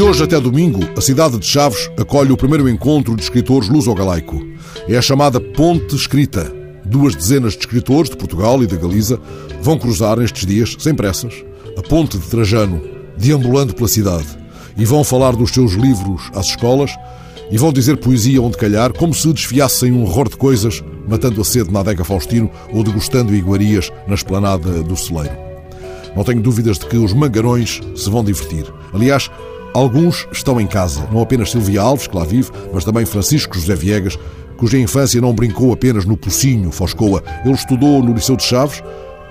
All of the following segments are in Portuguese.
hoje até domingo, a cidade de Chaves acolhe o primeiro encontro de escritores luso-galaico. É a chamada Ponte Escrita. Duas dezenas de escritores de Portugal e da Galiza vão cruzar nestes dias, sem pressas, a Ponte de Trajano, deambulando pela cidade, e vão falar dos seus livros às escolas e vão dizer poesia onde calhar, como se desfiassem um horror de coisas, matando a sede na adega Faustino ou degustando iguarias na esplanada do celeiro. Não tenho dúvidas de que os mangarões se vão divertir. Aliás, alguns estão em casa, não apenas Silvia Alves, que lá vive, mas também Francisco José Viegas, cuja infância não brincou apenas no Pocinho, Foscoa. Ele estudou no Liceu de Chaves,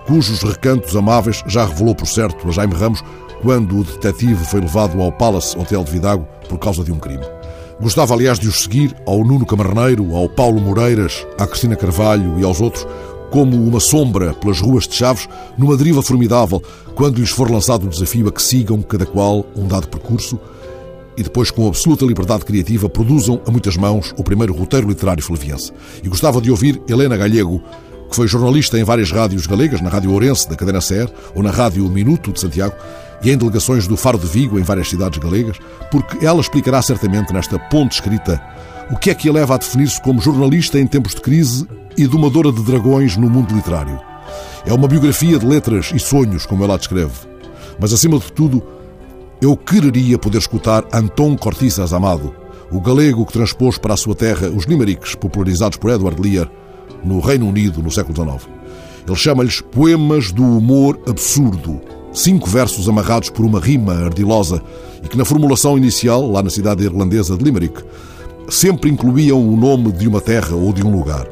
cujos recantos amáveis já revelou por certo a Jaime Ramos quando o detetive foi levado ao Palace Hotel de Vidago por causa de um crime. Gostava, aliás, de os seguir ao Nuno Camarneiro, ao Paulo Moreiras, à Cristina Carvalho e aos outros, como uma sombra pelas ruas de Chaves, numa deriva formidável, quando lhes for lançado o desafio a que sigam, cada qual, um dado percurso, e depois, com absoluta liberdade criativa, produzam a muitas mãos o primeiro roteiro literário flaviense. E gostava de ouvir Helena Galego, que foi jornalista em várias rádios galegas, na Rádio Ourense, da Cadena Ser, ou na Rádio Minuto de Santiago, e em delegações do Faro de Vigo em várias cidades galegas, porque ela explicará certamente nesta ponte escrita o que é que a leva a definir-se como jornalista em tempos de crise e domadora de dragões no mundo literário. É uma biografia de letras e sonhos, como ela descreve. Mas, acima de tudo, eu quereria poder escutar Anton Cortiças Amado, o galego que transpôs para a sua terra os limericks popularizados por Edward Lear no Reino Unido no século XIX. Ele chama-lhes poemas do humor absurdo, cinco versos amarrados por uma rima ardilosa e que na formulação inicial, lá na cidade irlandesa de Limerick, sempre incluíam o nome de uma terra ou de um lugar.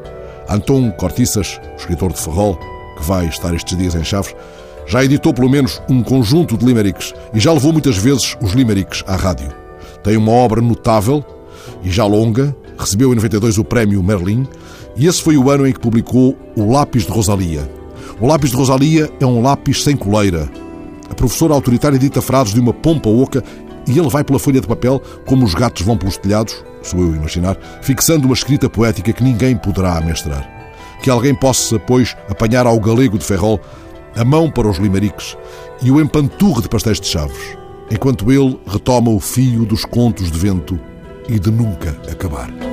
Anton Cortiças, escritor de Ferrol, que vai estar estes dias em Chaves, já editou pelo menos um conjunto de limericks e já levou muitas vezes os limericks à rádio. Tem uma obra notável e já longa, recebeu em 92 o prémio Merlin e esse foi o ano em que publicou O Lápis de Rosalia. O lápis de Rosalia é um lápis sem coleira, a professora autoritária dita frases de uma pompa oca e ele vai pela folha de papel como os gatos vão pelos telhados, sou eu a imaginar, fixando uma escrita poética que ninguém poderá amestrar. Que alguém possa, pois, apanhar ao galego de Ferrol a mão para os limeriques e o empanturre de pastéis de chaves, enquanto ele retoma o fio dos contos de vento e de nunca acabar.